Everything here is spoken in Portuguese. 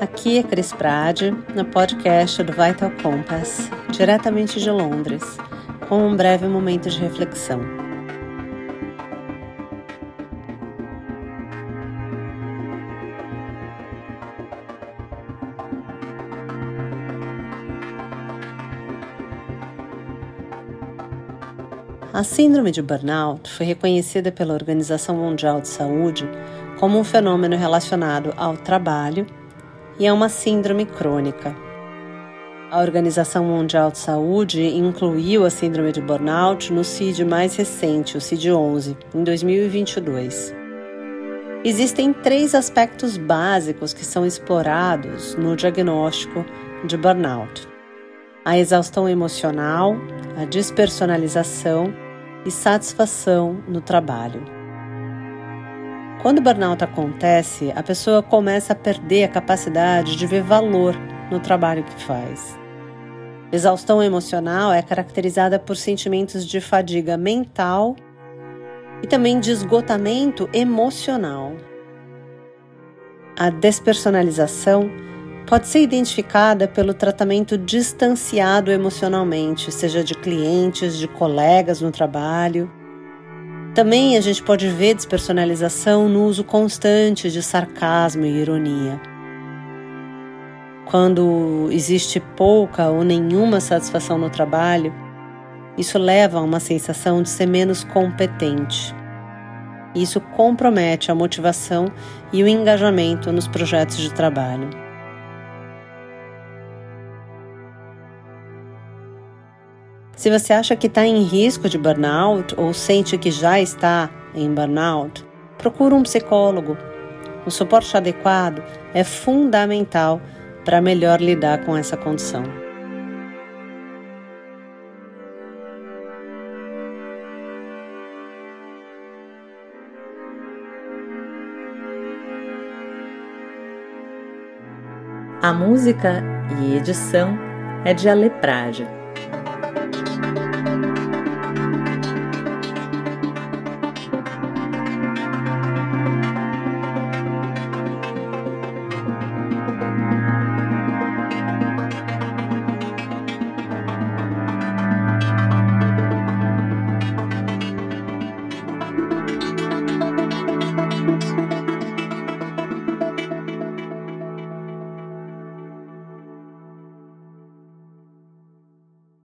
Aqui é Cris Prade, no podcast do Vital Compass, diretamente de Londres, com um breve momento de reflexão. A síndrome de burnout foi reconhecida pela Organização Mundial de Saúde como um fenômeno relacionado ao trabalho e é uma síndrome crônica. A Organização Mundial de Saúde incluiu a síndrome de burnout no CID mais recente, o CID-11, em 2022. Existem três aspectos básicos que são explorados no diagnóstico de burnout: a exaustão emocional, a despersonalização e satisfação no trabalho. Quando o burnout acontece, a pessoa começa a perder a capacidade de ver valor no trabalho que faz. Exaustão emocional é caracterizada por sentimentos de fadiga mental e também de esgotamento emocional. A despersonalização pode ser identificada pelo tratamento distanciado emocionalmente, seja de clientes, de colegas no trabalho também a gente pode ver despersonalização no uso constante de sarcasmo e ironia. Quando existe pouca ou nenhuma satisfação no trabalho, isso leva a uma sensação de ser menos competente. Isso compromete a motivação e o engajamento nos projetos de trabalho. Se você acha que está em risco de burnout ou sente que já está em burnout, procure um psicólogo. O suporte adequado é fundamental para melhor lidar com essa condição. A música e edição é de Aleprade.